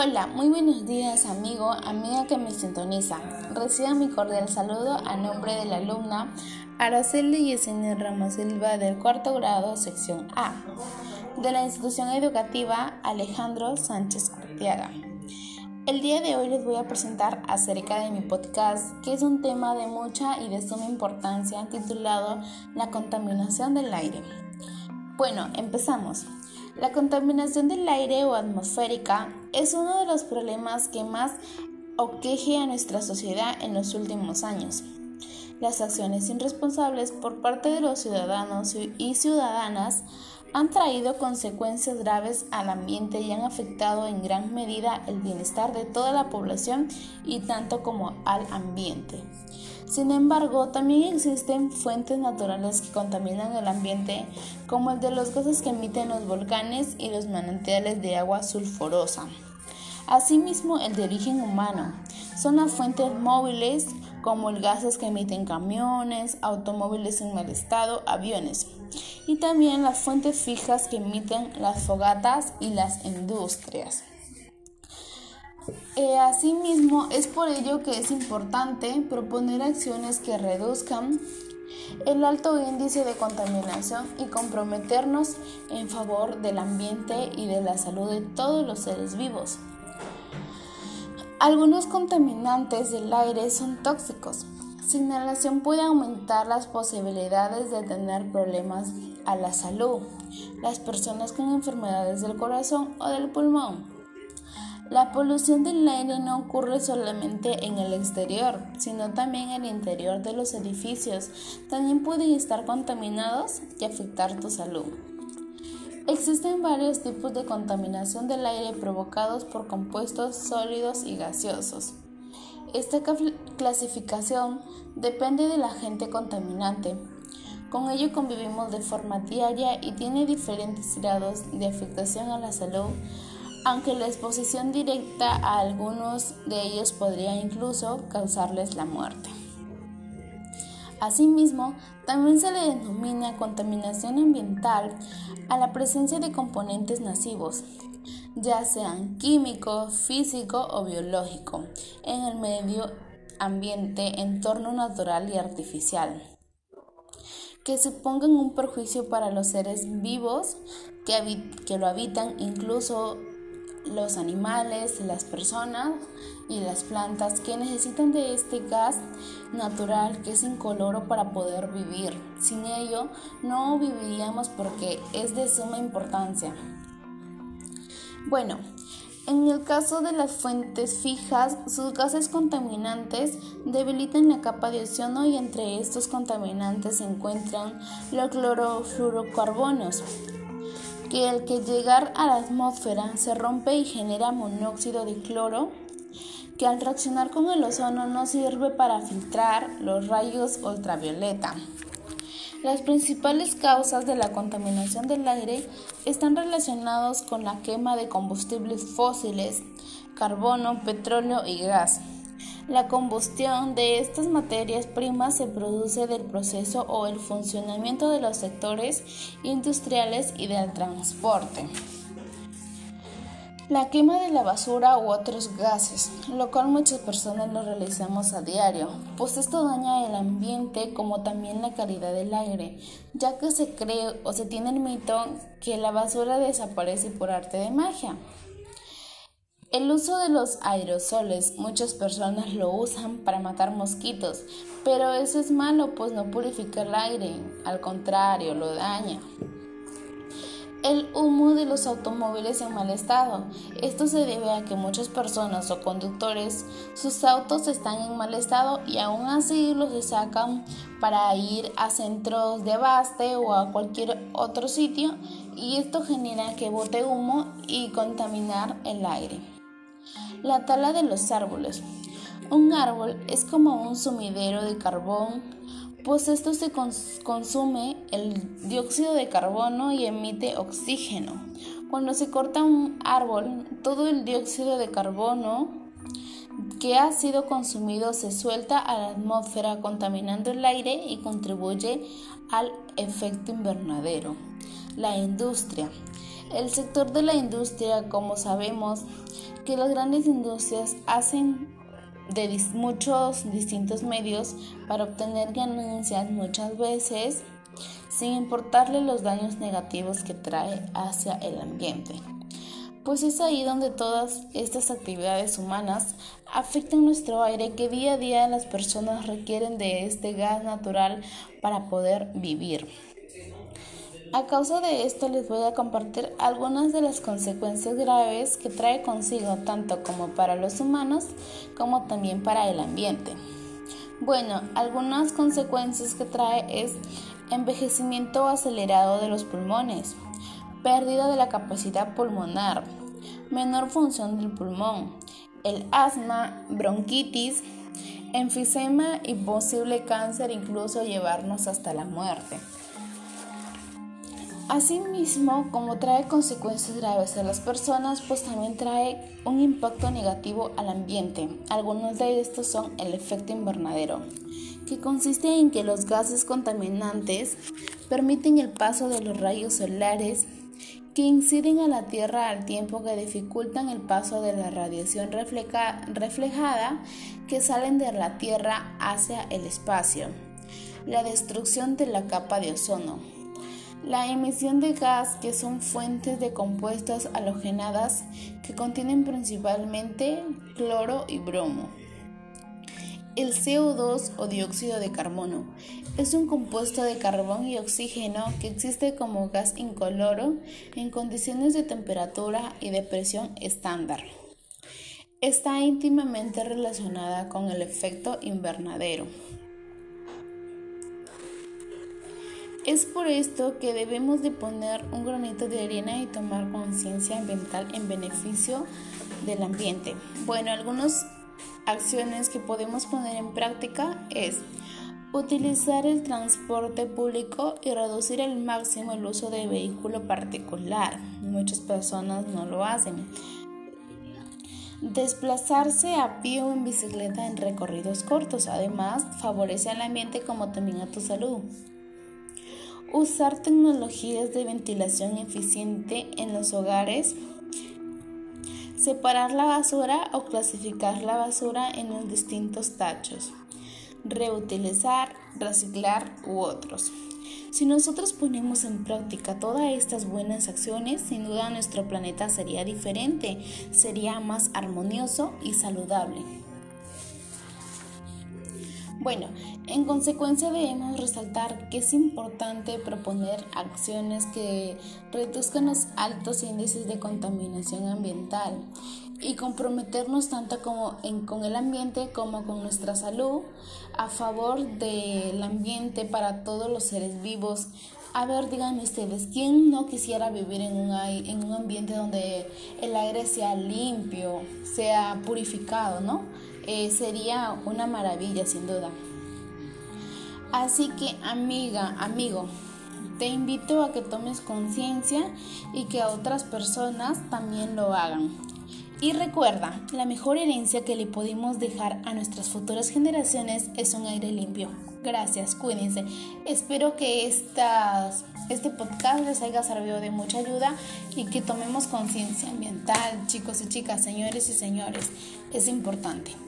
Hola, muy buenos días amigo, amiga que me sintoniza. Reciba mi cordial saludo a nombre de la alumna Araceli Yesenia Ramos Silva del cuarto grado, sección A, de la institución educativa Alejandro Sánchez Cortiaga. El día de hoy les voy a presentar acerca de mi podcast, que es un tema de mucha y de suma importancia titulado La contaminación del aire. Bueno, empezamos. La contaminación del aire o atmosférica es uno de los problemas que más aqueje a nuestra sociedad en los últimos años. Las acciones irresponsables por parte de los ciudadanos y ciudadanas han traído consecuencias graves al ambiente y han afectado en gran medida el bienestar de toda la población y tanto como al ambiente. Sin embargo, también existen fuentes naturales que contaminan el ambiente, como el de los gases que emiten los volcanes y los manantiales de agua sulfurosa. Asimismo, el de origen humano. Son las fuentes móviles, como el gases que emiten camiones, automóviles en mal estado, aviones. Y también las fuentes fijas que emiten las fogatas y las industrias. Eh, asimismo, es por ello que es importante proponer acciones que reduzcan el alto índice de contaminación y comprometernos en favor del ambiente y de la salud de todos los seres vivos. Algunos contaminantes del aire son tóxicos. Su inhalación puede aumentar las posibilidades de tener problemas a la salud, las personas con enfermedades del corazón o del pulmón. La polución del aire no ocurre solamente en el exterior, sino también en el interior de los edificios. También pueden estar contaminados y afectar tu salud. Existen varios tipos de contaminación del aire provocados por compuestos sólidos y gaseosos. Esta clasificación depende del agente contaminante. Con ello convivimos de forma diaria y tiene diferentes grados de afectación a la salud aunque la exposición directa a algunos de ellos podría incluso causarles la muerte. Asimismo, también se le denomina contaminación ambiental a la presencia de componentes nocivos, ya sean químico, físico o biológico, en el medio ambiente, entorno natural y artificial, que supongan un perjuicio para los seres vivos que, que lo habitan, incluso los animales, las personas y las plantas que necesitan de este gas natural que es incoloro para poder vivir. Sin ello no viviríamos porque es de suma importancia. Bueno, en el caso de las fuentes fijas, sus gases contaminantes debilitan la capa de ozono y entre estos contaminantes se encuentran los clorofluorocarbonos, que el que llegar a la atmósfera se rompe y genera monóxido de cloro, que al reaccionar con el ozono no sirve para filtrar los rayos ultravioleta. Las principales causas de la contaminación del aire están relacionados con la quema de combustibles fósiles, carbono, petróleo y gas. La combustión de estas materias primas se produce del proceso o el funcionamiento de los sectores industriales y del transporte. La quema de la basura u otros gases, lo cual muchas personas lo realizamos a diario, pues esto daña el ambiente como también la calidad del aire, ya que se cree o se tiene el mito que la basura desaparece por arte de magia. El uso de los aerosoles, muchas personas lo usan para matar mosquitos, pero eso es malo pues no purifica el aire, al contrario, lo daña. El humo de los automóviles en mal estado. Esto se debe a que muchas personas o conductores, sus autos están en mal estado y aún así los sacan para ir a centros de abaste o a cualquier otro sitio y esto genera que bote humo y contaminar el aire. La tala de los árboles. Un árbol es como un sumidero de carbón, pues esto se consume el dióxido de carbono y emite oxígeno. Cuando se corta un árbol, todo el dióxido de carbono que ha sido consumido se suelta a la atmósfera contaminando el aire y contribuye al efecto invernadero. La industria. El sector de la industria, como sabemos, porque las grandes industrias hacen de muchos distintos medios para obtener ganancias muchas veces sin importarle los daños negativos que trae hacia el ambiente. Pues es ahí donde todas estas actividades humanas afectan nuestro aire que día a día las personas requieren de este gas natural para poder vivir. A causa de esto les voy a compartir algunas de las consecuencias graves que trae consigo tanto como para los humanos como también para el ambiente. Bueno, algunas consecuencias que trae es envejecimiento acelerado de los pulmones, pérdida de la capacidad pulmonar, menor función del pulmón, el asma, bronquitis, enfisema y posible cáncer, incluso llevarnos hasta la muerte. Asimismo, como trae consecuencias graves a las personas, pues también trae un impacto negativo al ambiente. Algunos de estos son el efecto invernadero, que consiste en que los gases contaminantes permiten el paso de los rayos solares que inciden a la Tierra al tiempo que dificultan el paso de la radiación reflejada que salen de la Tierra hacia el espacio. La destrucción de la capa de ozono la emisión de gas que son fuentes de compuestos halogenadas que contienen principalmente cloro y bromo. El CO2 o dióxido de carbono es un compuesto de carbón y oxígeno que existe como gas incoloro en condiciones de temperatura y de presión estándar. Está íntimamente relacionada con el efecto invernadero. Es por esto que debemos de poner un granito de arena y tomar conciencia ambiental en beneficio del ambiente. Bueno, algunas acciones que podemos poner en práctica es utilizar el transporte público y reducir al máximo el uso de vehículo particular. Muchas personas no lo hacen. Desplazarse a pie o en bicicleta en recorridos cortos. Además, favorece al ambiente como también a tu salud. Usar tecnologías de ventilación eficiente en los hogares. Separar la basura o clasificar la basura en los distintos tachos. Reutilizar, reciclar u otros. Si nosotros ponemos en práctica todas estas buenas acciones, sin duda nuestro planeta sería diferente, sería más armonioso y saludable. Bueno, en consecuencia debemos resaltar que es importante proponer acciones que reduzcan los altos índices de contaminación ambiental y comprometernos tanto como con el ambiente como con nuestra salud a favor del ambiente para todos los seres vivos. A ver, díganme ustedes, ¿quién no quisiera vivir en un, en un ambiente donde el aire sea limpio, sea purificado, ¿no? Eh, sería una maravilla sin duda. Así que amiga, amigo, te invito a que tomes conciencia y que otras personas también lo hagan. Y recuerda, la mejor herencia que le podemos dejar a nuestras futuras generaciones es un aire limpio. Gracias, cuídense. Espero que estas, este podcast les haya servido de mucha ayuda y que tomemos conciencia ambiental, chicos y chicas, señores y señores. Es importante.